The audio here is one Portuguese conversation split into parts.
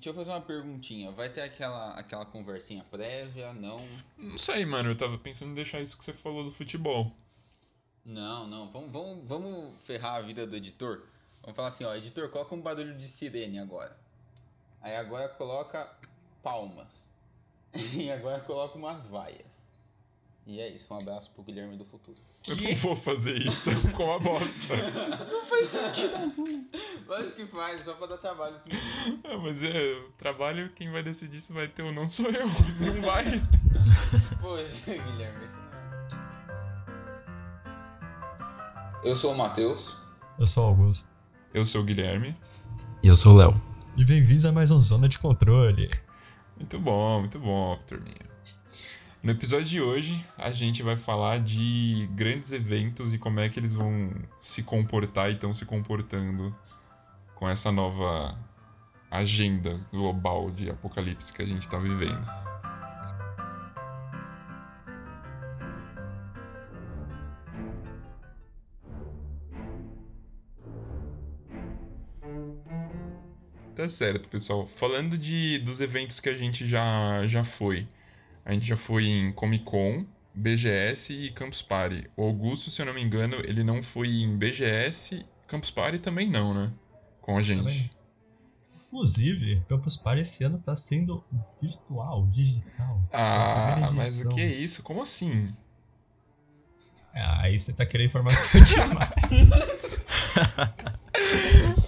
Deixa eu fazer uma perguntinha. Vai ter aquela, aquela conversinha prévia? Não? Não sei, mano. Eu tava pensando em deixar isso que você falou do futebol. Não, não. Vamos, vamos, vamos ferrar a vida do editor? Vamos falar assim, ó. Editor, coloca um barulho de sirene agora. Aí agora coloca palmas. E agora coloca umas vaias. E é isso. Um abraço pro Guilherme do futuro. Eu não vou fazer isso. Ficou uma bosta. Não faz sentido algum. Lógico que faz, só pra dar trabalho Ah, mas é, o trabalho, quem vai decidir se vai ter ou não sou eu. Não vai. Poxa, Guilherme, isso não é. Eu sou o Matheus. Eu sou o Augusto. Eu sou o Guilherme. E eu sou o Léo. E bem-vindos a mais um Zona de Controle. Muito bom, muito bom, turminha. No episódio de hoje, a gente vai falar de grandes eventos e como é que eles vão se comportar e estão se comportando com essa nova agenda global de apocalipse que a gente está vivendo. Tá certo, pessoal. Falando de dos eventos que a gente já, já foi. A gente já foi em Comic Con, BGS e Campus Party. O Augusto, se eu não me engano, ele não foi em BGS, Campus Party também não, né? Com a gente. Também. Inclusive, Campus Party esse ano tá sendo virtual, digital. Ah, Primeira mas o que é isso? Como assim? Ah, aí você tá querendo informação demais.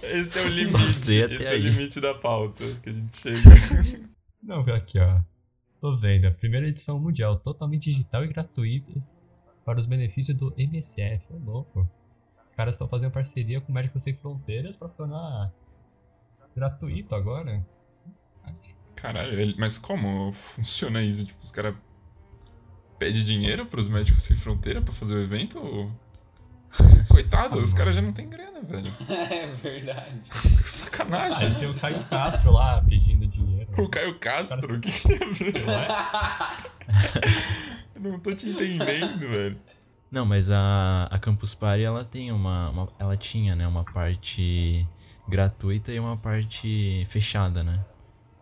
Esse é o limite. Esse é o limite da pauta que a gente chega. Não, aqui ó. Tô vendo, a primeira edição mundial, totalmente digital e gratuita para os benefícios do MSF. Ô louco. Os caras estão fazendo parceria com Médicos Sem Fronteiras pra tornar gratuito agora. Caralho, mas como funciona isso? Tipo, os caras pedem dinheiro pros médicos sem fronteira pra fazer o evento? ou- Coitado, os caras já não têm grana, velho. É verdade. Ah, Sacanagem. eles têm o Caio Castro lá pedindo dinheiro. O Caio Castro, o que tem a ver? Eu não tô te entendendo, velho. Não, mas a, a Campus Party, ela tem uma, uma- Ela tinha, né? Uma parte gratuita e uma parte fechada, né?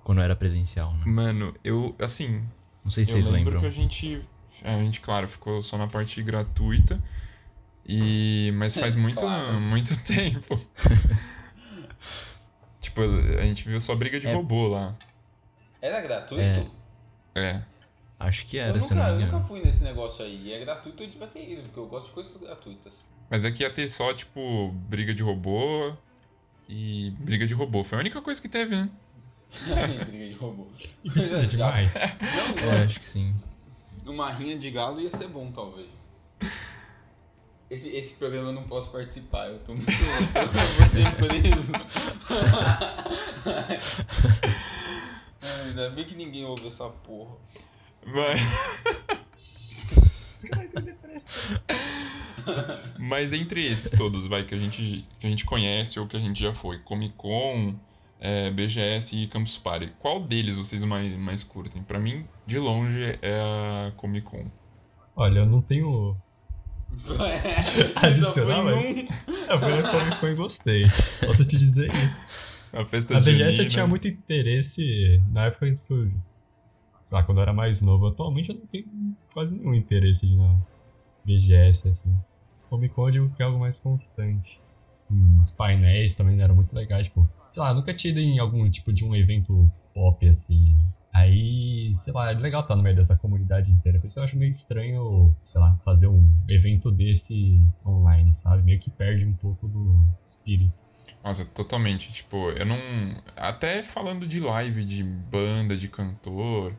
Quando era presencial, né? Mano, eu, assim, Não sei se eu vocês lembro lembram. que a gente, a gente, claro, ficou só na parte gratuita. E mas faz muito Claro. muito tempo. tipo, a gente viu só briga de É. robô lá. Era gratuito? É. É. Acho que eu era, se nunca, não me eu nunca fui nesse negócio aí. E é gratuito, eu devia ter ido, porque eu gosto de coisas gratuitas. Mas aqui ia ter só, tipo, briga de robô e briga de robô. Foi a única coisa que teve, né? Briga de robô. E precisa de Já. mais. Não, É, acho que sim. Uma rinha de galo ia ser bom, talvez. Esse, esse programa eu não posso participar, eu tô muito louco, eu vou ser preso. Ai, Ainda bem que ninguém ouve essa porra. Mas, Os caras têm depressão. mas entre esses todos, vai, que a, gente, que a gente conhece ou que a gente já foi, Comic Con, é, BGS e Campus Party, qual deles vocês mais, mais curtem? Pra mim, de longe, é a Comic Con. Olha, eu não tenho mas. num. Eu fui na Comic Con e gostei. Posso te dizer isso. A festa Na BGS eu tinha muito interesse na época que eu. Sei lá, quando eu era mais novo. Atualmente eu não tenho quase nenhum interesse de ir na BGS, assim. Comic Con eu digo que é algo mais constante. Hum, Os painéis também eram muito legais, tipo. Sei lá, eu nunca tinha ido em algum tipo de um evento pop, assim. Aí, sei lá, é legal estar no meio dessa comunidade inteira. Por isso eu acho meio estranho, sei lá, fazer um evento desses online, sabe? Meio que perde um pouco do espírito. Nossa, totalmente. Tipo, eu não. Até falando de live, de banda, de cantor,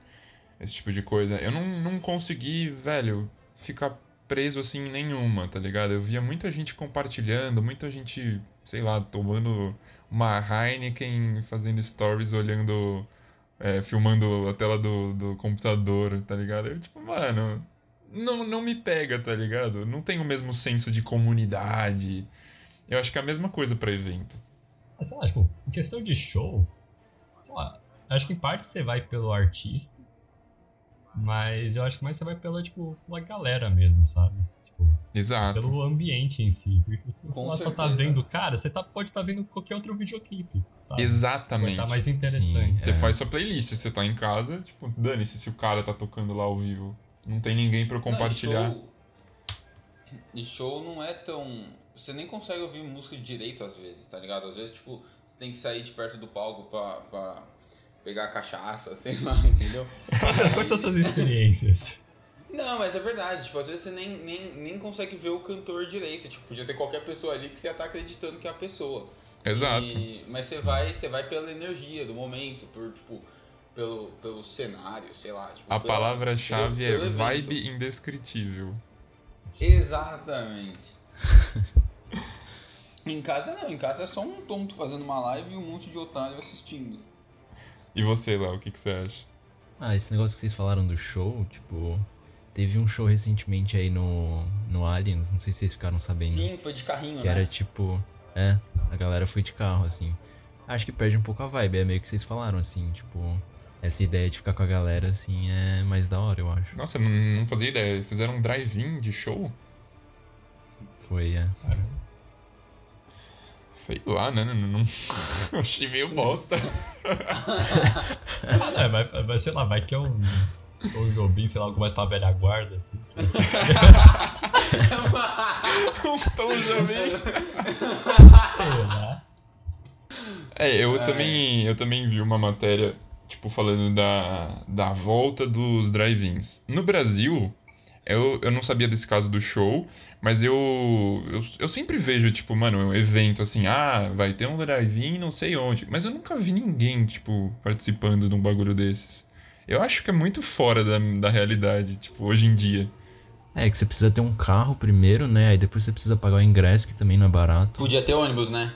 esse tipo de coisa, eu não, não consegui, velho, ficar preso assim em nenhuma, tá ligado? Eu via muita gente compartilhando, muita gente, sei lá, tomando uma Heineken, fazendo stories, olhando. É, filmando a tela do, do computador, tá ligado? Eu, tipo, mano. Não, não me pega, tá ligado? Não tem o mesmo senso de comunidade. Eu acho que é a mesma coisa pra evento. Sei lá, tipo, em questão de show, sei lá, acho que em parte você vai pelo artista, Mas eu acho que mais você vai pela, tipo, pela galera mesmo, sabe? Tipo, Exato. pelo ambiente em si. Porque se você Com lá só tá vendo, cara, você tá, pode estar tá vendo qualquer outro videoclipe, sabe? Vai Exatamente. estar mais interessante. Você É. faz sua playlist, você tá em casa, tipo, dane-se se o cara tá tocando lá ao vivo. Não tem ninguém pra eu compartilhar. Não, e, show, e show não é tão. Você nem consegue ouvir música direito às vezes, tá ligado? Às vezes, tipo, você tem que sair de perto do palco pra, pra pegar cachaça, sei lá, entendeu? Matheus, quais são suas experiências? Não, mas é verdade, tipo, às vezes você nem, nem, nem consegue ver o cantor direito. Tipo, podia ser qualquer pessoa ali que você ia estar acreditando que é a pessoa. Exato. E- mas você vai, você vai pela energia do momento, por, tipo, pelo, pelo cenário, sei lá. Tipo, A palavra-chave é vibe indescritível. Exatamente. em casa não, em casa é só um tonto fazendo uma live e um monte de otário assistindo. E você, Léo, o que, que você acha? Ah, esse negócio que vocês falaram do show, tipo. Teve um show recentemente aí no, no Aliens, não sei se vocês ficaram sabendo. Sim, foi de carrinho, Que né? era tipo. É, a galera foi de carro, assim. Acho que perde um pouco a vibe, é meio que vocês falaram, assim, tipo. Essa ideia de ficar com a galera, assim, é mais da hora, eu acho. Nossa, não, não fazia ideia. Fizeram um drive-in de show? Foi, é. Sei lá, né? Não, não- Achei meio bosta. Ah, não, é, vai, vai, sei lá, vai que é um. Ou um Jobim, sei lá, algo mais pra velha guarda, assim. Um tom também. sei lá. É, eu também, eu também vi uma matéria, tipo, falando da, da volta dos drive-ins. No Brasil, eu, eu não sabia desse caso do show, mas eu, eu, eu sempre vejo, tipo, mano, um evento assim, ah, vai ter um drive-in não sei onde. Mas eu nunca vi ninguém, tipo, participando de um bagulho desses. Eu acho que é muito fora da, da realidade, tipo, hoje em dia. É, que você precisa ter um carro primeiro, né? Aí depois você precisa pagar o ingresso, que também não é barato. Podia ter ônibus, né?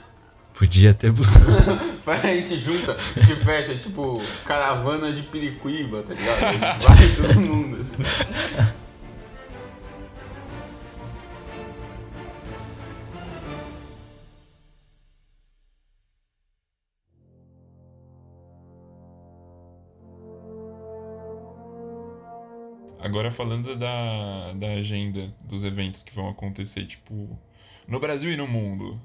Podia ter buscado. Vai, a gente junta, a gente fecha, tipo, caravana de Piricuíba, tá ligado? Vai todo mundo. assim. Agora falando da, da agenda dos eventos que vão acontecer, tipo, no Brasil e no mundo.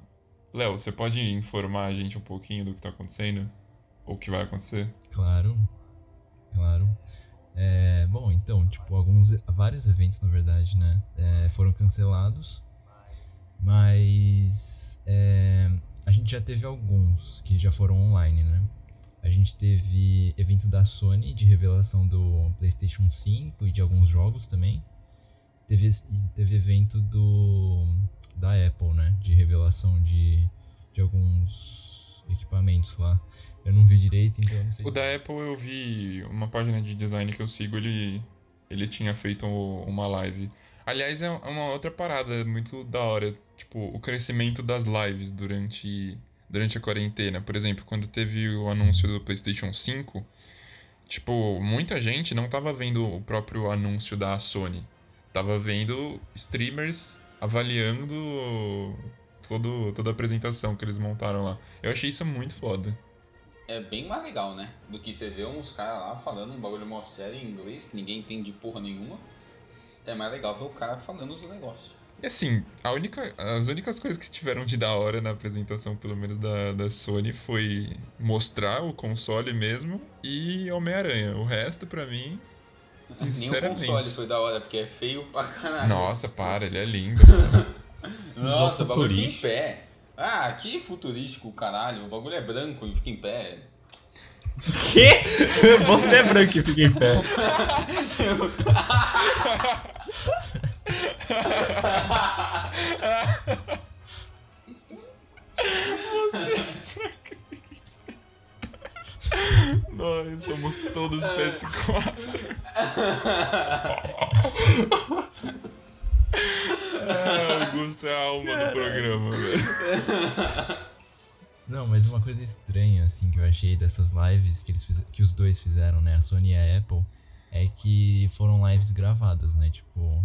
Léo, você pode informar a gente um pouquinho do que tá acontecendo? Ou o que vai acontecer? Claro, claro. É, bom, então, tipo, alguns, vários eventos, na verdade, né, é, foram cancelados, mas é, a gente já teve alguns que já foram online, né? A gente teve evento da Sony de revelação do PlayStation 5 e de alguns jogos também. Teve, teve evento do da Apple, né, de revelação de, de alguns equipamentos lá. Eu não vi direito, então eu não sei. O da Apple eu vi uma página de design que eu sigo, ele, ele tinha feito uma live. Aliás, é uma outra parada muito da hora, tipo, o crescimento das lives durante, durante a quarentena. Por exemplo, quando teve o anúncio do PlayStation 5, tipo, muita gente não tava vendo o próprio anúncio da Sony. Tava vendo streamers avaliando todo, toda a apresentação que eles montaram lá. Eu achei isso muito foda. É bem mais legal, né? Do que você vê uns caras lá falando um bagulho mó sério em inglês, que ninguém entende porra nenhuma. É mais legal ver o cara falando os negócios. E assim, a única, as únicas coisas que tiveram de da hora na apresentação, pelo menos da, da Sony, foi mostrar o console mesmo e Homem-Aranha. O resto, pra mim, Nem o sinceramente. console foi da hora, porque é feio pra caralho. Nossa, para, ele é lindo. Nossa, o bagulho fica em pé. Ah, que futurístico, caralho. O bagulho é branco e fica em pé. Quê? Você é branco e fica em pé. Nós somos todos PS4. ah, Augusto é a alma do programa, velho. Não, mas uma coisa estranha, assim, que eu achei dessas lives que, eles fiz- que os dois fizeram, né? A Sony e a Apple, é que foram lives gravadas, né? Tipo,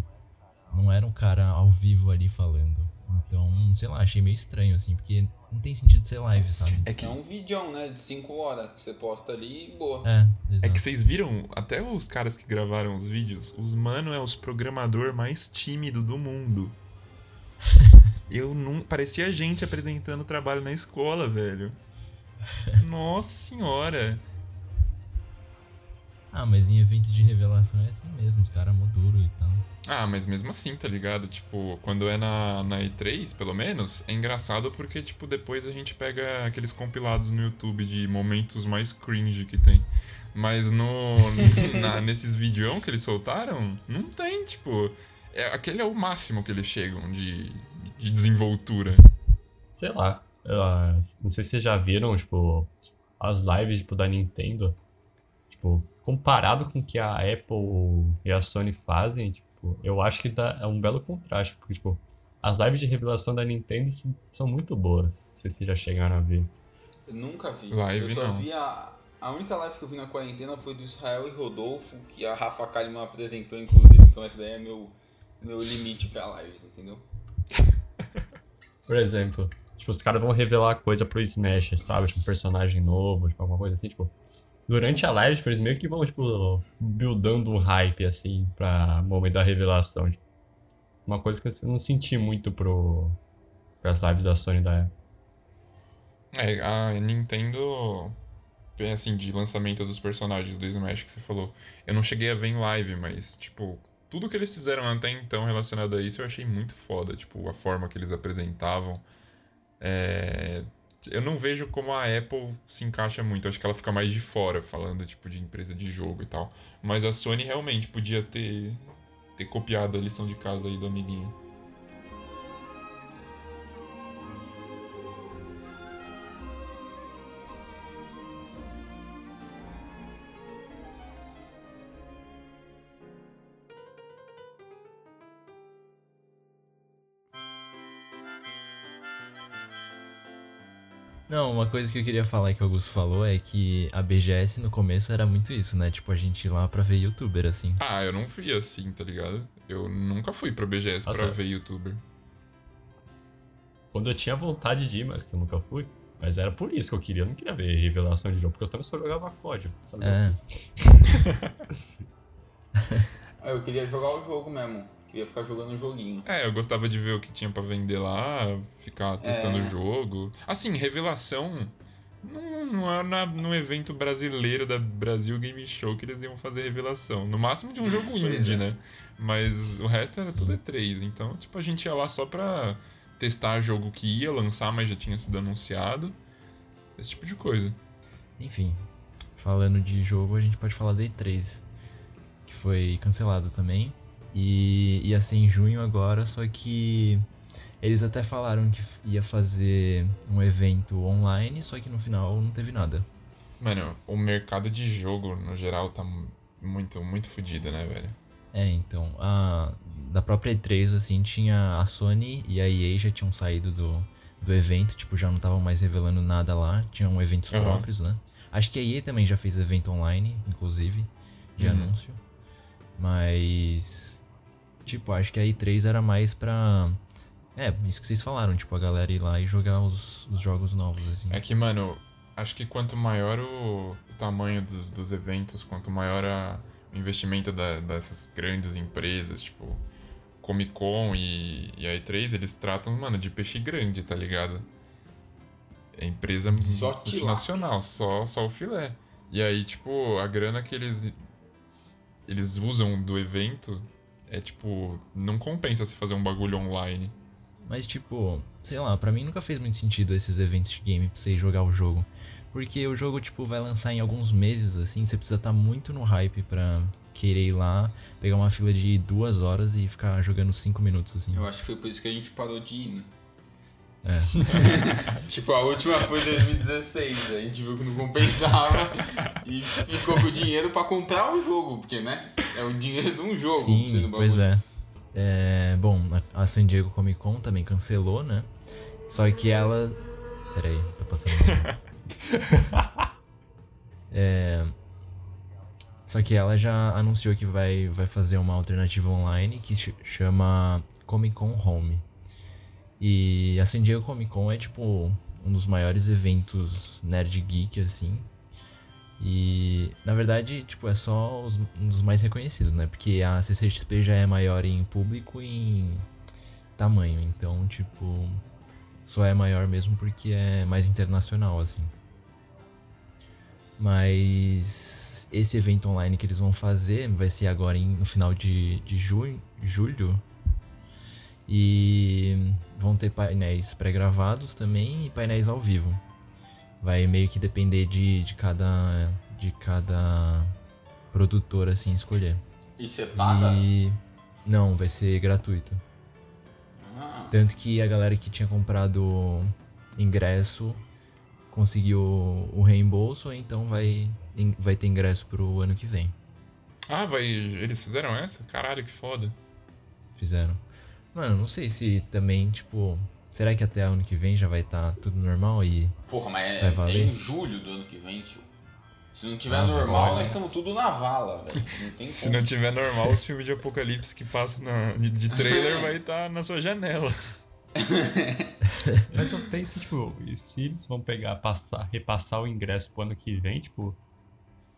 não era um cara ao vivo ali falando. Então, sei lá, achei meio estranho, assim, porque não tem sentido ser live, sabe? É que, É um vídeo, né? De 5 horas que você posta ali e boa. É, é exato. que vocês viram, até os caras que gravaram os vídeos, os mano é os programador mais tímido do mundo. Eu não. Parecia gente apresentando trabalho na escola, velho. Nossa senhora. Ah, mas em evento de revelação é assim mesmo, os caras mó duro e tal. Ah, mas mesmo assim, tá ligado? Tipo, quando é na, na E3, pelo menos, é engraçado porque, tipo, depois a gente pega aqueles compilados no YouTube de momentos mais cringe que tem. Mas no, na- nesses videão que eles soltaram, não tem, tipo. É, aquele é o máximo que eles chegam de, de desenvoltura. Sei lá. ah, não sei se vocês já viram, tipo, as lives tipo, da Nintendo. Tipo, comparado com o que a Apple e a Sony fazem, tipo, eu acho que dá, é um belo contraste. Porque, tipo, as lives de revelação da Nintendo são, muito boas. Não sei se vocês já chegaram a ver. Eu nunca vi. Live, eu só não. vi a. A única live que eu vi na quarentena foi do Israel e Rodolfo, que a Rafa Kalimann apresentou, inclusive, então esse daí é meu, meu limite pra lives, entendeu? Por exemplo, tipo, os caras vão revelar coisa pro Smash, sabe? Tipo, um personagem novo, tipo, alguma coisa assim, tipo. Durante a live, tipo, eles meio que vão, tipo, buildando um hype, assim, pra momento da revelação. Tipo, uma coisa que eu não senti muito pro, pras lives da Sony da época. É, a Nintendo. Assim, de lançamento dos personagens do Smash que você falou. Eu não cheguei a ver em live, mas, tipo, tudo que eles fizeram até então relacionado a isso eu achei muito foda. Tipo, a forma que eles apresentavam. É, Eu não vejo como a Apple se encaixa muito. Acho que ela fica mais de fora, falando, tipo, de empresa de jogo e tal. Mas a Sony realmente podia ter, ter copiado a lição de casa aí do amiguinho. Não, uma coisa que eu queria falar que o Augusto falou é que a BGS no começo era muito isso, né? Tipo, a gente ir lá pra ver youtuber, assim. Ah, eu não fui assim, tá ligado? Eu nunca fui pra BGS pra Nossa. ver youtuber. Quando eu tinha vontade de ir, mas que eu nunca fui. Mas era por isso que eu queria. Eu não queria ver revelação de jogo, porque eu também só jogava código. É, Ah, eu queria jogar o jogo mesmo. Queria ficar jogando o joguinho. É, eu gostava de ver o que tinha pra vender lá, ficar testando É. o jogo. Assim, revelação. Não, não é na, no evento brasileiro da Brasil Game Show que eles iam fazer revelação. No máximo de um jogo indie, é. né? Mas o resto era tudo E3. Então, tipo, a gente ia lá só pra testar jogo que ia lançar, mas já tinha sido anunciado. Esse tipo de coisa. enfim. Falando de jogo, a gente pode falar da E3, que foi cancelado também. E ia ser em junho agora, só que eles até falaram que ia fazer um evento online, só que no final não teve nada. Mano, o mercado de jogo, no geral, tá muito, muito fodido, né, velho? É, então, a, da própria E3, assim, tinha a Sony e a EA já tinham saído do, do evento, tipo, já não estavam mais revelando nada lá, tinham eventos Aham. próprios, né? Acho que a EA também já fez evento online, inclusive, de Uhum. anúncio. Mas, tipo, acho que a E3 era mais pra... É, isso que vocês falaram, tipo, a galera ir lá e jogar os, os jogos novos, assim. É que, mano, acho que quanto maior o, o tamanho dos, dos eventos, quanto maior a- o investimento da- dessas grandes empresas, tipo Comic Con e, e a E3, eles tratam, mano, de peixe grande, tá ligado? É empresa Só multinacional, só, só o filé. E aí, tipo, a grana que eles, eles usam do evento é, tipo, não compensa se fazer um bagulho online. Mas, tipo, sei lá, pra mim nunca fez muito sentido esses eventos de game pra você jogar o jogo. Porque o jogo, tipo, vai lançar em alguns meses, assim, você precisa estar muito no hype pra querer ir lá, pegar uma fila de duas horas e ficar jogando cinco minutos, assim. Eu acho que foi por isso que a gente parou de ir, né? É. tipo, a última foi em 2016, a gente viu que não compensava e ficou com o dinheiro pra comprar o jogo, porque, né? É o dinheiro de um jogo. Sim, pois é. É, Bom, a San Diego Comic Con também cancelou, né? Só que ela. Pera aí, tá passando. é... Só que ela já anunciou que vai, vai fazer uma alternativa online que ch- chama Comic Con Home. E a San Diego Comic Con é tipo um dos maiores eventos nerd geek, assim. E na verdade, tipo, é só os, um dos mais reconhecidos, né? Porque a CCXP já é maior em público e em tamanho. Então, tipo, só é maior mesmo porque é mais internacional, assim. Mas esse evento online que eles vão fazer vai ser agora em, no final de, de junho, julho. E vão ter painéis pré-gravados também e painéis ao vivo. Vai meio que depender de, de cada de cada produtor assim escolher. E você paga? E não, vai ser gratuito. Ah, Tanto que a galera que tinha comprado ingresso conseguiu o reembolso, então vai, vai ter ingresso pro ano que vem. Ah, vai. Eles fizeram essa? Caralho, que foda. Fizeram. Mano, não sei se também, tipo. Será que até ano que vem já vai estar tudo normal e. porra, mas é, Vai é valer? em julho do ano que vem, tio. Se não tiver Ah, normal, nós estamos tudo na vala, velho. Não tem Se não tiver normal, os filmes de apocalipse que passam na, de, trailer vai estar na sua janela. Mas eu penso, tipo, e se eles vão pegar, passar, repassar o ingresso pro ano que vem, tipo,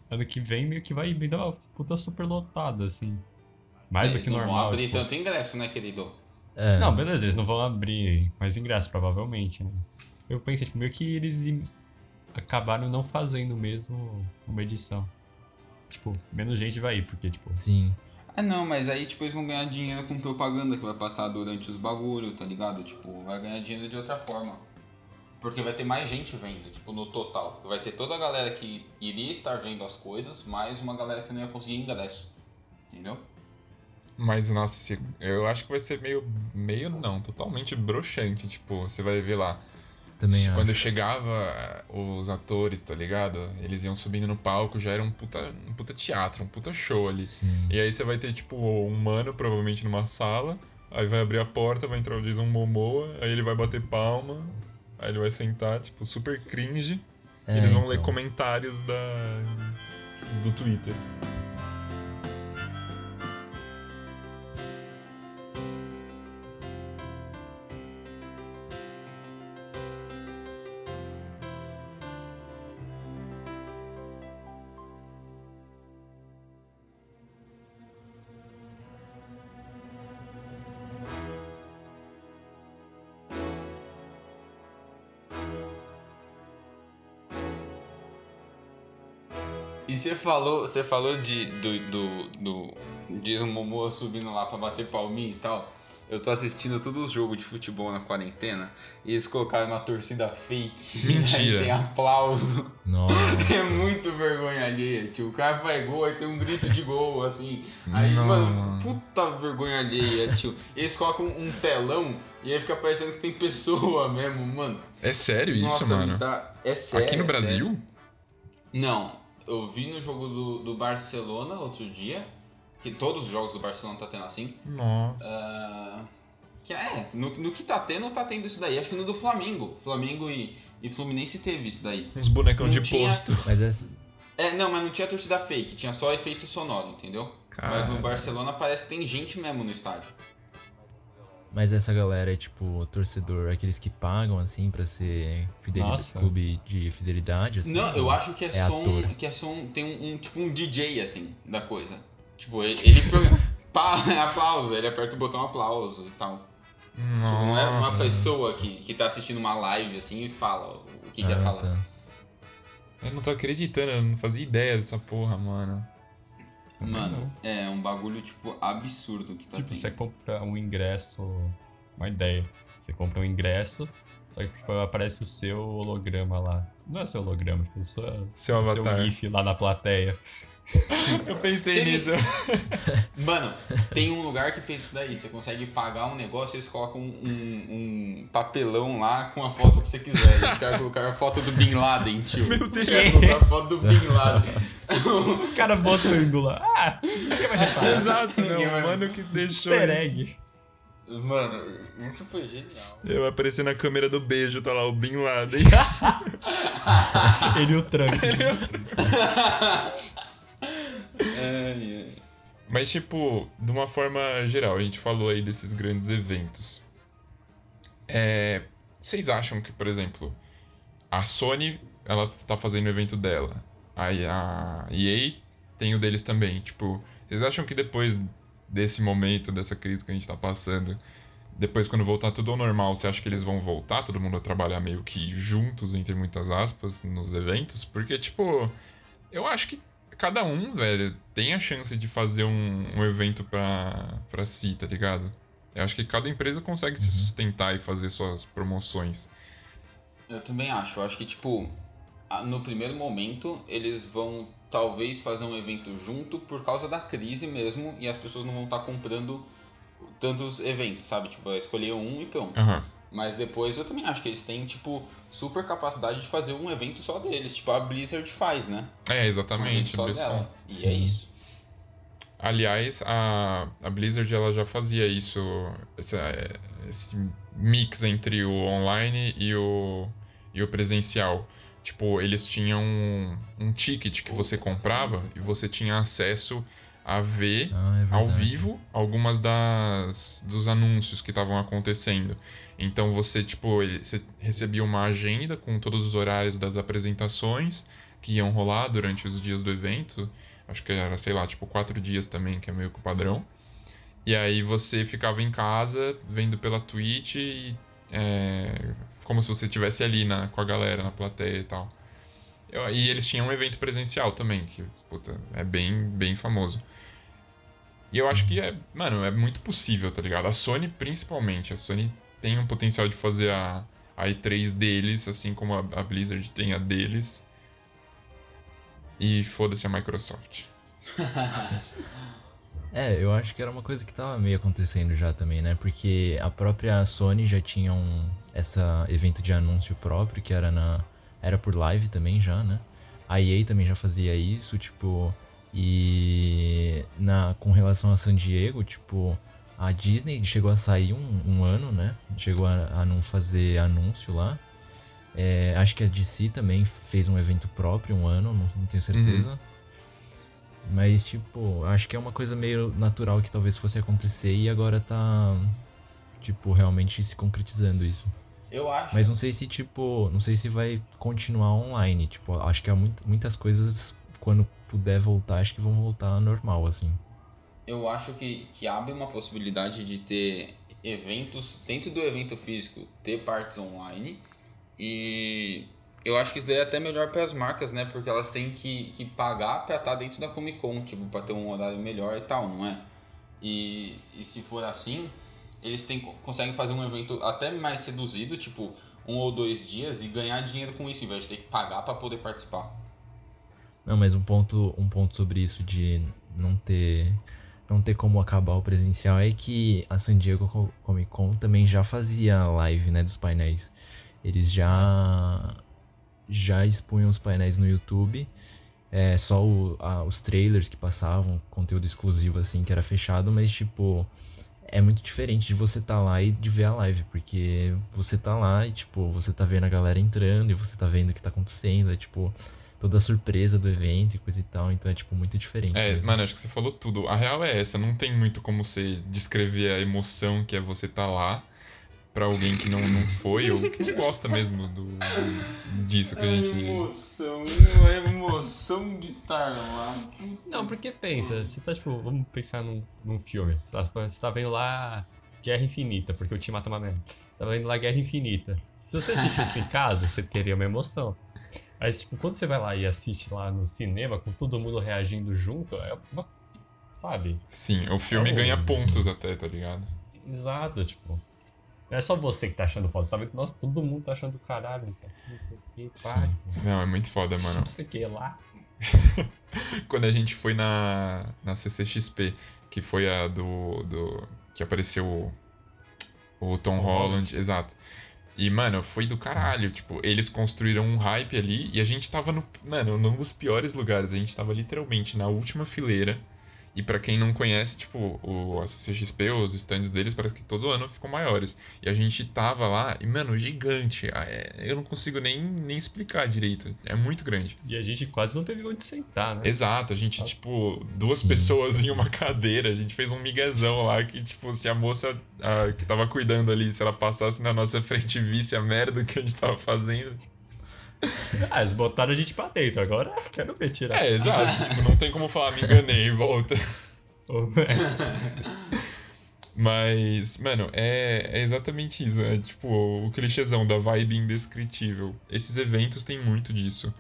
ano que vem meio que vai me dar uma puta super lotada, assim. Mais do Eles que não normal. vão abrir tipo. tanto ingresso, né, querido? É, Não, beleza, eles não vão abrir mais ingresso, provavelmente, né? Eu pensei, tipo, meio que eles acabaram não fazendo mesmo uma edição. Tipo, menos gente vai ir, porque, tipo, sim. Ah, não, mas aí, tipo, eles vão ganhar dinheiro com propaganda que vai passar durante os bagulho, tá ligado? Tipo, vai ganhar dinheiro de outra forma. Porque vai ter mais gente vendo, tipo, no total. Vai ter toda a galera que iria estar vendo as coisas, mais uma galera que não ia conseguir ingresso. Entendeu? Mas, nossa, eu acho que vai ser meio. meio não, totalmente broxante. Tipo, você vai ver lá. Também Quando acho. chegava eh, os atores, tá ligado? Eles iam subindo no palco, já era um puta, um puta teatro, um puta show ali. Sim. E aí você vai ter, tipo, um mano, provavelmente numa sala. Aí vai abrir a porta, vai entrar o Jason Momoa, aí ele vai bater palma, aí ele vai sentar, tipo, super cringe. É, eles vão ler então. comentários da, do Twitter. Você falou, você falou de, do, do, do Jason Momoa subindo lá pra bater palminha e tal. Eu tô assistindo todos os jogos de futebol na quarentena e eles colocaram uma torcida fake. Mentira. Tem aplauso. Nossa. É muito vergonha alheia, tio. O cara faz gol, aí tem um grito de gol, assim. Aí, Não, mano, puta vergonha alheia, tio. Eles colocam um telão e aí fica parecendo que tem pessoa mesmo, mano. É sério isso, Nossa, mano? dá... É sério. Aqui no é Brasil? sério. Não, eu vi no jogo do, do Barcelona outro dia, que todos os jogos do Barcelona tá tendo assim. Nossa. ah, que é, no, no que tá tendo, tá tendo isso daí. Acho que no do Flamengo. Flamengo e, e Fluminense teve isso daí. Uns bonecão não de tinha- posto. Mas essa. É, não, mas não tinha torcida fake, tinha só efeito sonoro, entendeu? Mas no Cara. Barcelona parece que tem gente mesmo no estádio. Mas essa galera é tipo torcedor, aqueles que pagam assim pra ser fideli- Nossa. clube de fidelidade, assim. Não, eu ou acho que é, é som. ator? Que é som. Tem um, um- tipo um DJ assim da coisa. Tipo, ele. ele pá, aplauso, ele aperta o botão aplausos e tal. Tipo, não é uma Nossa. pessoa que, que tá assistindo uma live assim e fala o que quer Ah, falar. tá. Eu não tô acreditando, eu não fazia ideia dessa porra, mano. Mano, é um bagulho, tipo, absurdo que tá tipo, tendo. você compra um ingresso. Uma ideia. Você compra um ingresso, só que tipo, aparece o seu holograma lá. Não é seu holograma, tipo, o seu, Seu o seu avatar. GIF lá na plateia. Eu pensei Teve- nisso. Mano, tem um lugar que fez isso daí. Você consegue pagar um negócio e eles colocam um, um- um papelão lá com a foto que você quiser. Eles querem colocar a foto do Bin Laden, tio. Meu Eles Deus. querem colocar a foto do Bin Laden. O cara bota o ângulo lá. Ah, ninguém vai reparar. Exato, não. vai- Mano que deixou. Easter egg. Mano, isso foi genial. Eu apareci na câmera do beijo, tá lá o Bin Laden. Ele e o Trump. Ai, ai. Mas, tipo, de uma forma geral, a gente falou aí desses grandes eventos. É, vocês acham que, por exemplo, a Sony, ela tá fazendo o evento dela. Aí a EA tem o deles também. Tipo, vocês acham que depois desse momento, dessa crise que a gente tá passando, depois quando voltar tudo ao normal, você acha que eles vão voltar, todo mundo a trabalhar meio que juntos, entre muitas aspas, nos eventos? Porque, tipo, eu acho que cada um, velho, tem a chance de fazer um, um evento pra, pra si, tá ligado? Eu acho que cada empresa consegue uhum. se sustentar e fazer suas promoções. Eu também acho. Eu acho que, tipo, no primeiro momento, eles vão talvez fazer um evento junto por causa da crise mesmo e as pessoas não vão estar tá comprando tantos eventos, sabe? Tipo, vai escolher um e pronto. Uhum. Mas depois eu também acho que eles têm, tipo, super capacidade de fazer um evento só deles. Tipo, a Blizzard faz, né? É, exatamente. Um só dela. E Sim. é isso. Aliás, a, a Blizzard ela já fazia isso, esse, esse mix entre o online e o, e o presencial. Tipo, eles tinham um, um ticket que você comprava e você tinha acesso a ver ah, é ao vivo algumas das dos anúncios que estavam acontecendo. Então você tipo você recebia uma agenda com todos os horários das apresentações que iam rolar durante os dias do evento. Acho que era sei lá tipo quatro dias também que é meio que o padrão. E aí você ficava em casa vendo pela Twitch e é, como se você estivesse ali na, com a galera na plateia e tal. E eles tinham um evento presencial também, que puta, é bem, bem famoso. E eu acho que é, mano, é muito possível, tá ligado? A Sony, principalmente. A Sony tem um potencial de fazer a, a E3 deles, assim como a, a Blizzard tem a deles. E foda-se a Microsoft. é, eu acho que era uma coisa que tava meio acontecendo já também, né? Porque a própria Sony já tinha um essa evento de anúncio próprio, que era na era por live também já, né? A EA também já fazia isso, tipo, e na, com relação a San Diego, tipo, a Disney chegou a sair um, um ano, né? Chegou a, a, não fazer anúncio lá. É, acho que a DC também fez um evento próprio um ano, não, não tenho certeza. Uhum. Mas, tipo, acho que é uma coisa meio natural que talvez fosse acontecer e agora tá, tipo, realmente se concretizando isso. Eu acho. Mas não sei se, tipo, não sei se vai continuar online. Tipo, acho que há muito, muitas coisas quando puder voltar, acho que vão voltar normal, assim. Eu acho que, que abre uma possibilidade de ter eventos, dentro do evento físico, ter partes online. E eu acho que isso daí é até melhor para as marcas, né? Porque elas têm que, que pagar para estar dentro da Comic Con, tipo, para ter um horário melhor e tal, não é? E, e se for assim, eles têm, conseguem fazer um evento até mais reduzido, tipo, um ou dois dias, e ganhar dinheiro com isso, em vez de ter que pagar para poder participar. Não, mas um ponto, um ponto sobre isso de não ter não ter como acabar o presencial é que a San Diego Comic Con também já fazia live, né, dos painéis. Eles já já expunham os painéis no YouTube. É, só o, a, os trailers que passavam, conteúdo exclusivo assim, que era fechado, mas tipo, é muito diferente de você tá lá e de ver a live, porque você tá lá e tipo, você tá vendo a galera entrando e você tá vendo o que tá acontecendo, é tipo, toda a surpresa do evento e coisa e tal. Então é, tipo, muito diferente. É, mesmo. mano, acho que você falou tudo. A real é essa, não tem muito como você descrever a emoção que é você tá lá para alguém que não, não foi ou que não gosta mesmo do, do disso que a gente. A emoção, a emoção de estar lá. Não, porque pensa, você tá tipo, vamos pensar num, num filme. Você tá, você tá vendo lá Guerra Infinita, porque o time mata uma merda. Tá vendo lá Guerra Infinita. Se você assistisse em casa, você teria uma emoção. Mas, tipo, quando você vai lá e assiste lá no cinema, com todo mundo reagindo junto, é uma. Sabe? Sim, o filme é ganha pontos até, tá ligado? Exato, tipo. Não é só você que tá achando foda, você tá vendo? Nossa, todo mundo tá achando caralho isso aqui, isso aqui, pá, tipo, Não, é muito foda, mano. Isso aqui lá. Quando a gente foi na, na CCXP, que foi a do. do que apareceu o, o Tom, Tom Holland, Holland, exato. E, mano, foi do caralho. Tipo, eles construíram um hype ali e a gente tava no. Mano, num dos piores lugares. A gente tava literalmente na última fileira. E para quem não conhece, tipo, o CCXP, os stands deles, parece que todo ano ficam maiores. E a gente tava lá, e, mano, gigante. Ah, é, eu não consigo nem, nem explicar direito. É muito grande. E a gente quase não teve onde sentar, né? Exato, a gente, Nossa. tipo, duas Sim. pessoas em uma cadeira. A gente fez um miguezão lá que, tipo, se a moça a, que tava cuidando ali, se ela passasse na nossa frente e visse a merda que a gente tava fazendo. Ah, eles botaram a gente pra dentro, agora quero ver tirar. É, exato. tipo, não tem como falar, me enganei e volta. Mas, mano, é, é, exatamente isso. É tipo o clichêzão da vibe indescritível. Esses eventos têm muito disso.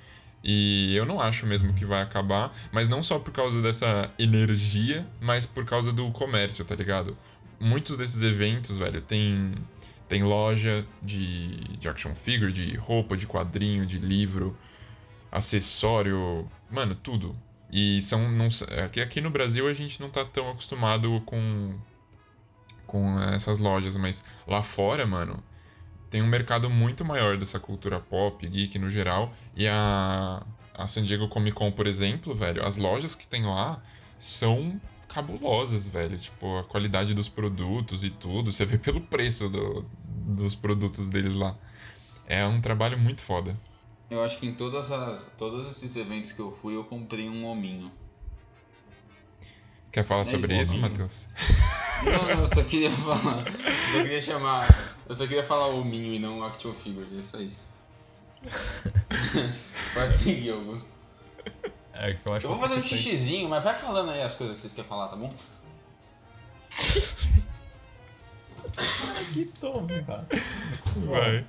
E eu não acho mesmo que vai acabar, mas não só por causa dessa energia, mas por causa do comércio, tá ligado? Muitos desses eventos, velho, tem tem loja de, de action figure, de roupa, de quadrinho, de livro, acessório, mano, tudo. E são. Não, aqui, aqui no Brasil a gente não tá tão acostumado com, com essas lojas, mas lá fora, mano, tem um mercado muito maior dessa cultura pop, geek no geral. E a, a San Diego Comic Con, por exemplo, velho, as lojas que tem lá são cabulosas, velho. Tipo, a qualidade dos produtos e tudo. Você vê pelo preço do, dos produtos deles lá. É um trabalho muito foda. Eu acho que em todas as, todos esses eventos que eu fui, eu comprei um hominho. Quer falar é sobre isso, isso Matheus? Não, não, eu só queria falar. Eu só queria chamar. Eu só queria falar hominho e não action figure, é só isso. Pode seguir, Augusto. É, eu, eu vou fazer um xixizinho, mas vai falando aí as coisas que vocês querem falar, tá bom? que tom, cara. Vai.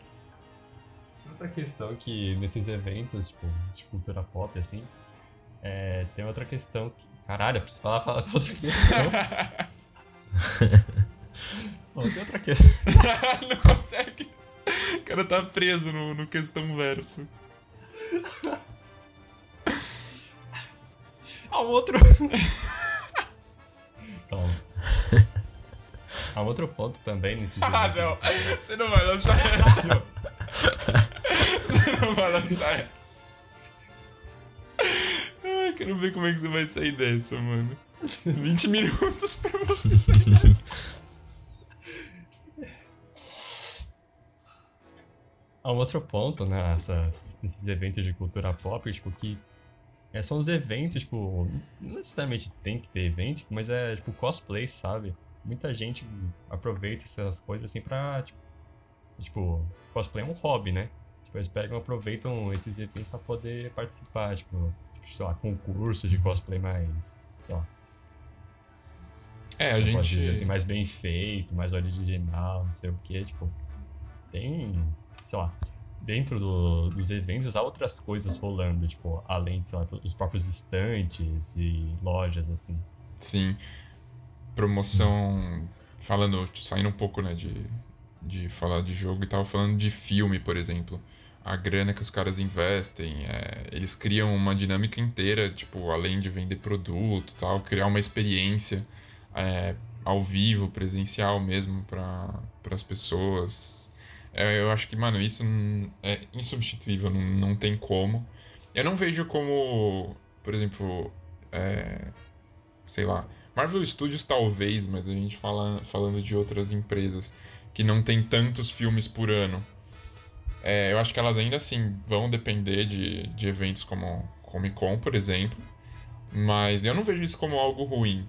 Outra questão que nesses eventos, tipo, de cultura pop, assim, é, tem outra questão que. Caralho, eu preciso falar, falar outra questão. Bom, tem outra questão. não consegue. O cara tá preso no, no questão verso. Há um outro. Calma. Há outro ponto também nesse Ah, não. Você não vai lançar essa. você não vai lançar essa. Ah, quero ver como é que você vai sair dessa, mano. 20 minutos pra você sair dessa. Há um outro ponto, né, nessas, nesses eventos de cultura pop, tipo, que é, são os eventos, tipo, não necessariamente tem que ter evento, mas é, tipo, cosplay, sabe? Muita gente aproveita essas coisas, assim, pra, tipo, tipo cosplay é um hobby, né? Tipo, eles pegam aproveitam esses eventos pra poder participar, tipo, sei lá, concursos de cosplay mais, sei lá. É, a gente... dizer assim, mais bem feito, mais original, não sei o que, tipo, tem, sei lá, dentro do, dos eventos há outras coisas rolando, tipo, além lá, dos próprios estantes e lojas, assim. Sim. Promoção. Sim. Falando, saindo um pouco, né, de, de falar de jogo e tava falando de filme, por exemplo. A grana que os caras investem, é, eles criam uma dinâmica inteira, tipo, além de vender produto tal, criar uma experiência é, ao vivo, presencial mesmo, para as pessoas eu acho que, mano, isso é insubstituível, não, não tem como. Eu não vejo como, por exemplo, é, sei lá, Marvel Studios talvez, mas a gente fala, falando de outras empresas que não tem tantos filmes por ano. É, eu acho que elas ainda assim vão depender de, de eventos como Comic Con, por exemplo. Mas eu não vejo isso como algo ruim.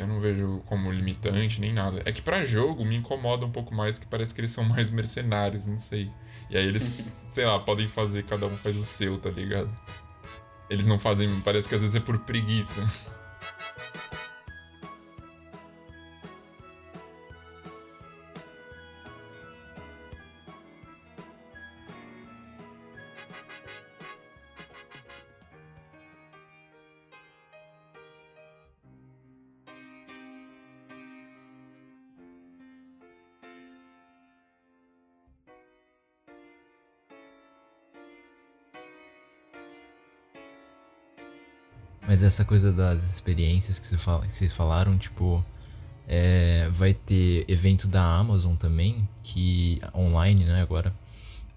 Eu não vejo como limitante nem nada. É que para jogo me incomoda um pouco mais que parece que eles são mais mercenários, não sei. E aí eles, sei lá, podem fazer, cada um faz o seu, tá ligado? Eles não fazem, parece que às vezes é por preguiça. Mas essa coisa das experiências que, fala, que vocês falaram, tipo, é, vai ter evento da Amazon também, que online, né, agora,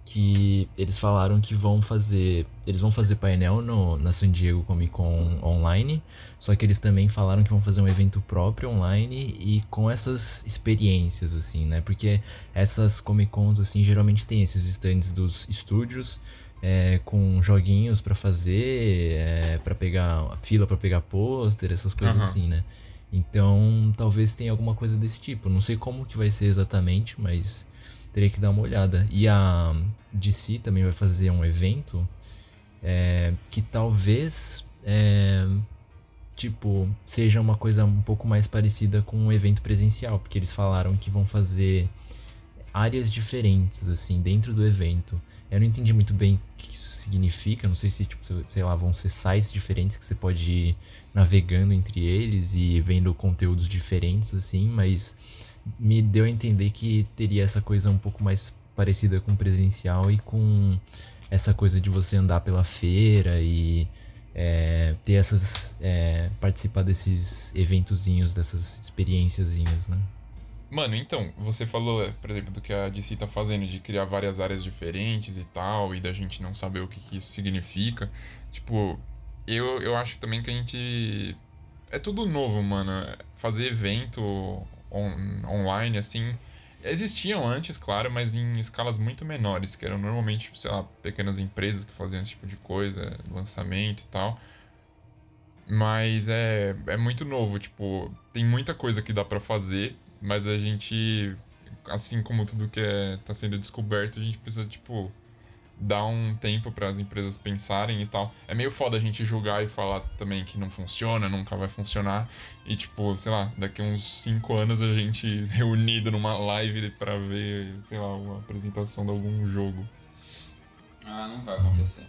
que eles falaram que vão fazer. Eles vão fazer painel no, na San Diego Comic Con online. Só que eles também falaram que vão fazer um evento próprio online e com essas experiências, assim, né? Porque essas Comic Cons, assim, geralmente tem esses stands dos estúdios é, com joguinhos para fazer, é, para pegar fila para pegar pôster, essas coisas Aham. assim, né? Então, talvez tenha alguma coisa desse tipo. Não sei como que vai ser exatamente, mas teria que dar uma olhada. E a DC também vai fazer um evento é, que talvez é, tipo seja uma coisa um pouco mais parecida com um evento presencial, porque eles falaram que vão fazer áreas diferentes assim dentro do evento. Eu não entendi muito bem o que isso significa, não sei se tipo, sei lá, vão ser sites diferentes que você pode ir navegando entre eles e vendo conteúdos diferentes assim, mas me deu a entender que teria essa coisa um pouco mais parecida com presencial e com essa coisa de você andar pela feira e é, ter essas. É, participar desses eventozinhos, dessas experienciazinhas, né? Mano, então, você falou, por exemplo, do que a DC tá fazendo, de criar várias áreas diferentes e tal, e da gente não saber o que, que isso significa. Tipo, eu, eu acho também que a gente. É tudo novo, mano. Fazer evento on- online, assim. Existiam antes, claro, mas em escalas muito menores, que eram normalmente, sei lá, pequenas empresas que faziam esse tipo de coisa, lançamento e tal. Mas é, é muito novo, tipo, tem muita coisa que dá pra fazer, mas a gente, assim como tudo que é, tá sendo descoberto, a gente precisa, tipo, dar um tempo para as empresas pensarem e tal. É meio foda a gente julgar e falar também que não funciona, nunca vai funcionar. E, tipo, sei lá, daqui uns 5 anos a gente reunido numa live pra ver, sei lá, uma apresentação de algum jogo. Ah, não vai acontecer.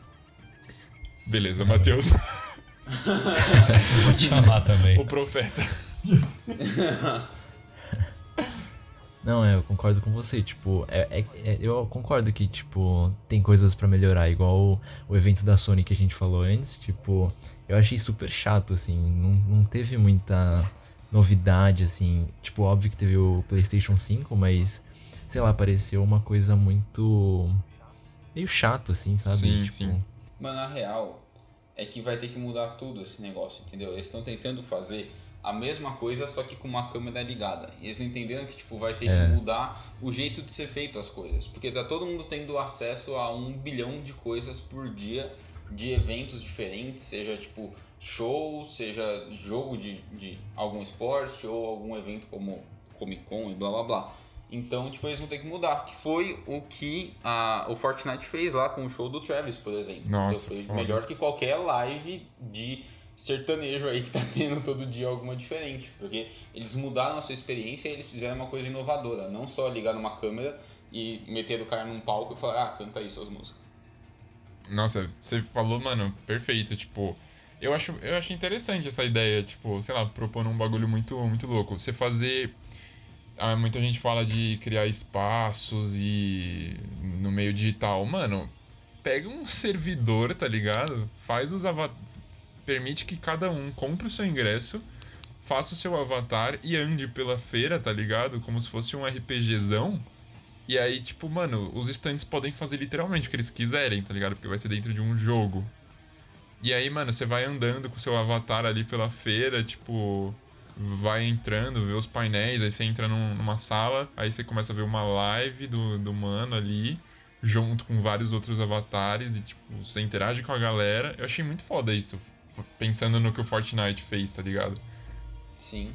Beleza, Matheus, Vou te chamar também. o profeta. Não, é, eu concordo com você, tipo, é, é- é- eu concordo que, tipo, tem coisas pra melhorar, igual o, o evento da Sony que a gente falou antes, tipo, eu achei super chato, assim, não, não teve muita novidade, assim, tipo, óbvio que teve o PlayStation 5, mas, sei lá, pareceu uma coisa muito, meio chato, assim, sabe? Sim, tipo, sim. Mano, a real é que vai ter que mudar tudo esse negócio, entendeu? Eles estão tentando fazer a mesma coisa, só que com uma câmera ligada. Eles entenderam que, tipo, vai ter É. que mudar o jeito de ser feito as coisas. Porque tá todo mundo tendo acesso a um bilhão de coisas por dia, de eventos diferentes, seja, tipo, show, seja jogo de, de algum esporte ou algum evento como Comic Con e blá blá blá. Então, tipo, eles vão ter que mudar. Que foi o que a, o Fortnite fez lá com o show do Travis, por exemplo. Nossa, Entendeu? Foi foda. melhor que qualquer live de sertanejo aí que tá tendo todo dia alguma diferente. Porque eles mudaram a sua experiência e eles fizeram uma coisa inovadora. Não só ligar numa câmera e meter o cara num palco e falar, ah, canta aí suas músicas. Nossa, você falou, mano, perfeito, tipo, eu acho, eu acho interessante essa ideia, tipo, sei lá, propor um bagulho muito, muito louco. Você fazer. Ah, muita gente fala de criar espaços e no meio digital. Mano, pega um servidor, tá ligado? Faz os avatares. Permite que cada um compre o seu ingresso, faça o seu avatar e ande pela feira, tá ligado? Como se fosse um RPGzão. E aí, tipo, mano, os stands podem fazer literalmente o que eles quiserem, tá ligado? Porque vai ser dentro de um jogo. E aí, mano, você vai andando com o seu avatar ali pela feira, tipo, vai entrando, vê os painéis, aí você entra num- numa sala, aí você começa a ver uma live do, do mano ali, junto com vários outros avatares, e, tipo, você interage com a galera. Eu achei muito foda isso, pensando no que o Fortnite fez, tá ligado? Sim.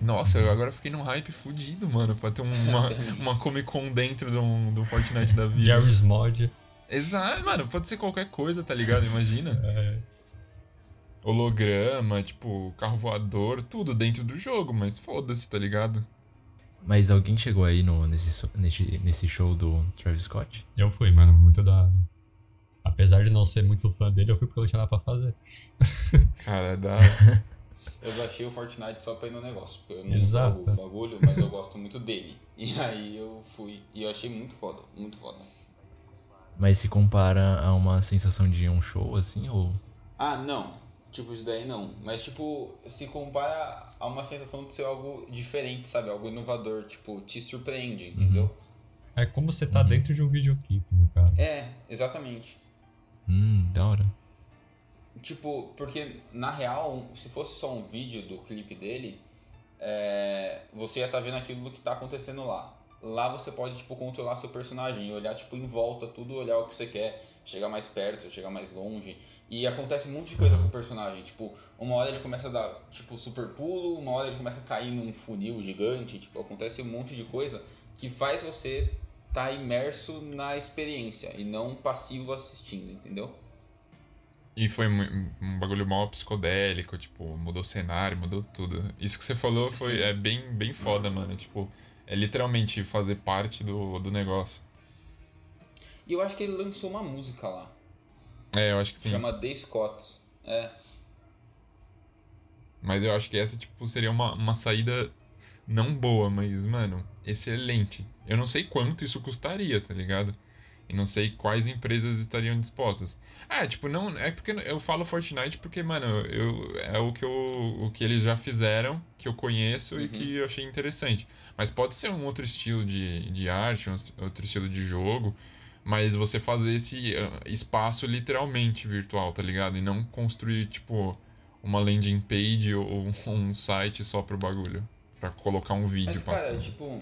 Nossa, eu agora fiquei num hype fudido, mano, pra ter uma, uma Comic Con dentro do, do Fortnite da vida. Garry's Mod. Exato, mano, pode ser qualquer coisa, tá ligado? Imagina. É, Holograma, tipo, carro voador, tudo dentro do jogo, mas foda-se, tá ligado? Mas alguém chegou aí no, nesse, nesse, nesse show do Travis Scott? eu fui, mano, muito da hora. Apesar de não ser muito fã dele, eu fui porque eu tinha nada pra fazer. Cara, dá. Eu baixei o Fortnite só pra ir no negócio, porque eu não Exato. o bagulho, mas eu gosto muito dele. E aí eu fui. E eu achei muito foda, muito foda. Mas se compara a uma sensação de um show, assim, ou... Ah, não. Tipo, isso daí não. Mas, tipo, se compara a uma sensação de ser algo diferente, sabe? Algo inovador. Tipo, te surpreende, entendeu? É como você tá dentro de um videoclipe, no caso. É, exatamente. Hum, da hora. Tipo, porque na real, se fosse só um vídeo do clipe dele, é, você ia estar vendo aquilo que tá acontecendo lá. Lá você pode, tipo, controlar seu personagem e olhar, tipo, em volta, tudo, olhar o que você quer, chegar mais perto, chegar mais longe. E acontece um monte de coisa com o personagem. Tipo, uma hora ele começa a dar, tipo, super pulo, uma hora ele começa a cair num funil gigante. Tipo, acontece um monte de coisa que faz você estar tá imerso na experiência e não passivo assistindo, entendeu? E foi um, bagulho mal psicodélico, tipo, mudou o cenário, mudou tudo. Isso que você falou foi é bem, bem foda, mano. Tipo, é literalmente fazer parte do, do negócio. E eu acho que ele lançou uma música lá. É, eu acho que sim. Chama The Scots. É. Mas eu acho que essa, tipo, seria uma, uma saída não boa, mas, mano, excelente. Eu não sei quanto isso custaria, tá ligado? E não sei quais empresas estariam dispostas. Ah, tipo, não. É porque eu falo Fortnite porque, mano, eu, é o que, eu, o que eles já fizeram, que eu conheço uhum. e que eu achei interessante. Mas pode ser um outro estilo de, de arte, um outro estilo de jogo. Mas você fazer esse ah, espaço literalmente virtual, tá ligado? E não construir, tipo, uma landing page ou um site só pro bagulho. Pra colocar um vídeo mas, cara, passando. tipo.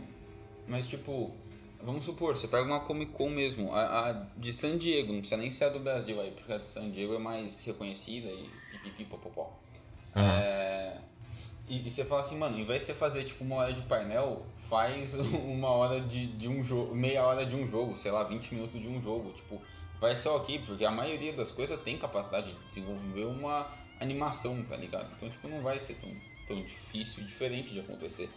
Mas, tipo, Vamos supor, você pega uma Comic Con mesmo, a, a, de San Diego, não precisa nem ser a do Brasil aí, porque a de San Diego é mais reconhecida e pipipi popopó. Uhum. É, e, e, você fala assim, mano, em vez de você fazer tipo uma hora de painel, faz uma hora de, de um jogo, meia hora de um jogo, sei lá, 20 minutos de um jogo. Tipo, vai ser ok, porque a maioria das coisas tem capacidade de desenvolver uma animação, tá ligado? Então, tipo, não vai ser tão, tão difícil, diferente de acontecer.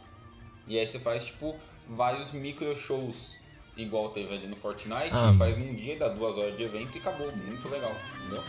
E aí você faz, tipo, vários micro shows, igual teve ali no Fortnite, ah. faz num dia, dá duas horas de evento e acabou. Muito legal, entendeu?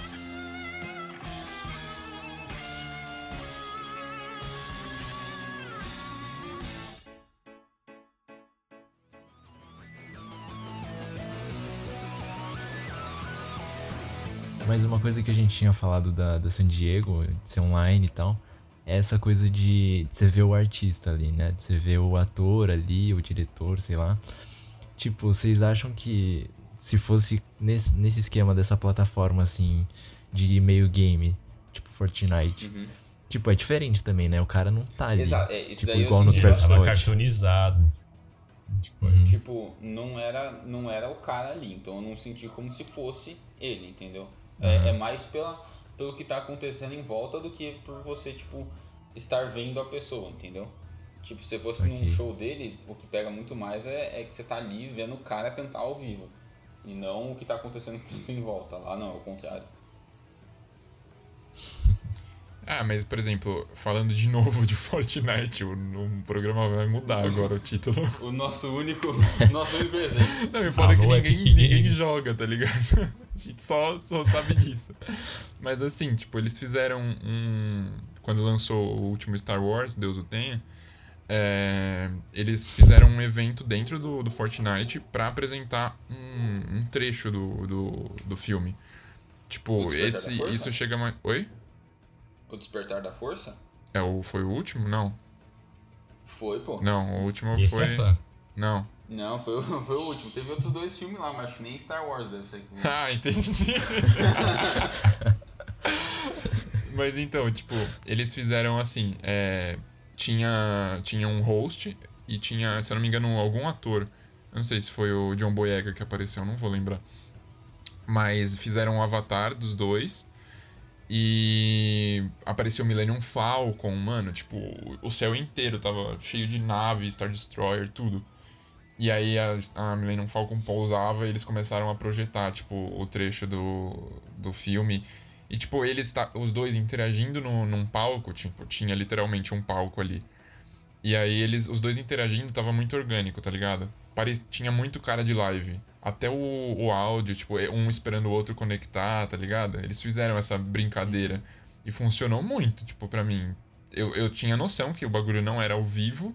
Mas uma coisa que a gente tinha falado da, da San Diego, de ser online e tal, essa coisa de, de você ver o artista ali, né? De você ver o ator ali, o diretor, sei lá. Tipo, vocês acham que se fosse nesse, nesse esquema dessa plataforma, assim, de meio game, tipo Fortnite, uhum. tipo, é diferente também, né? O cara não tá ali. Exato, é, isso tipo, daí igual no Travis Tava cartoonizado. Tipo, uhum. tipo, não era, não era o cara ali, então eu não senti como se fosse ele, entendeu? Uhum. É, é mais pela pelo que tá acontecendo em volta do que por você, tipo, estar vendo a pessoa, entendeu? Tipo, se fosse num show dele, o que pega muito mais é, é que você tá ali vendo o cara cantar ao vivo. E não o que tá acontecendo tudo em volta. Lá não, é o contrário. Ah, mas por exemplo, falando de novo de Fortnite, o, o programa vai mudar agora o título. o nosso único, nosso único exemplo. Não, e foda ah, que ninguém, ninguém joga, tá ligado? A gente só, só sabe disso. Mas assim, tipo, eles fizeram um. Quando lançou o último Star Wars, Deus o tenha, é, eles fizeram um evento dentro do, do Fortnite para apresentar um, um, trecho do, do, do filme. Tipo, esse, isso chega mais. Oi? O Despertar da Força? É, o, foi o último? Não. Foi, pô. Não, o último esse foi. É fã. Não. Não, foi, foi o último. Teve outros dois filmes lá, mas acho que nem Star Wars deve ser. ah, entendi. mas então, tipo, eles fizeram assim: é, tinha, tinha um host e tinha, se eu não me engano, algum ator. Eu não sei se foi o John Boyega que apareceu, não vou lembrar. Mas fizeram um avatar dos dois. E apareceu o Millennium Falcon, mano, tipo, o céu inteiro tava cheio de naves, Star Destroyer, tudo. E aí a, a Millennium Falcon pousava e eles começaram a projetar, tipo, o trecho do, do filme. E, tipo, eles, os dois interagindo no, num palco, tipo, tinha literalmente um palco ali. E aí eles, os dois interagindo tava muito orgânico, tá ligado? Pare, tinha muito cara de live. Até o, o áudio, tipo, um esperando o outro conectar, tá ligado? Eles fizeram essa brincadeira. E funcionou muito, tipo, pra mim. Eu, eu tinha noção que o bagulho não era ao vivo,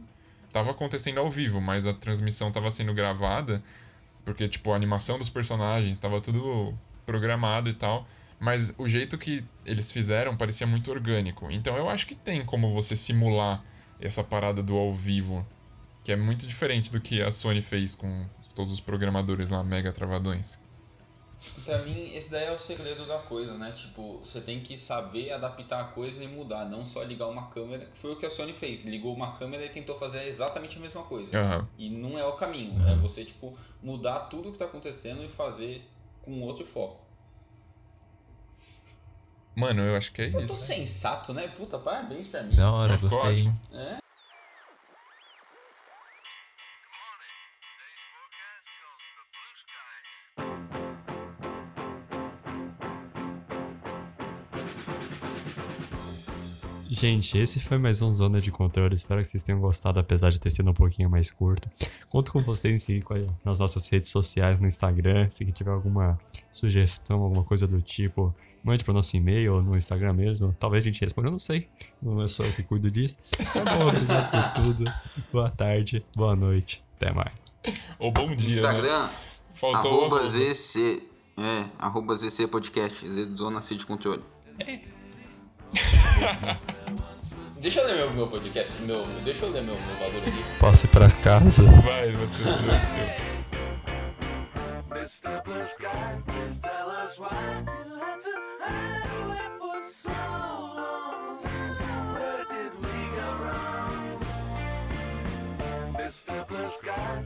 tava acontecendo ao vivo, mas a transmissão tava sendo gravada, porque, tipo, a animação dos personagens tava tudo programado e tal. Mas o jeito que eles fizeram parecia muito orgânico. Então eu acho que tem como você simular essa parada do ao vivo, que é muito diferente do que a Sony fez com todos os programadores lá mega travadões. Pra mim, esse daí é o segredo da coisa, né? Tipo, você tem que saber adaptar a coisa e mudar, não só ligar uma câmera, que foi o que a Sony fez. Ligou uma câmera e tentou fazer exatamente a mesma coisa. Aham. E não é o caminho. É você, tipo, mudar tudo que tá acontecendo e fazer com outro foco. Mano, eu acho que é Eu tô isso. sensato, né? Puta, parabéns pra mim. Da hora, ficou gostei. É? Gente, esse foi mais um Zona de Controle. Espero que vocês tenham gostado, apesar de ter sido um pouquinho mais curto. Conto com vocês em seguir nas nossas redes sociais, no Instagram. Se tiver alguma sugestão, alguma coisa do tipo, mande pro nosso e-mail ou no Instagram mesmo. Talvez a gente responda, eu não sei. Não é só eu que cuido disso. Tá bom, obrigado por tudo. Boa tarde, boa noite. Até mais. Ou bom dia, né? Instagram, Faltou o arroba. ZC. É, arroba ZC Podcast, Z Zona C de Controle. deixa eu ler meu, meu podcast, meu, deixa eu ler meu, meu valor aqui. Posso ir pra casa? Vai, Matheus, Deus do céu. Mr. Blue Sky, please tell us why you had to hide away for so long. Where did we go wrong? Mr. Blue Sky,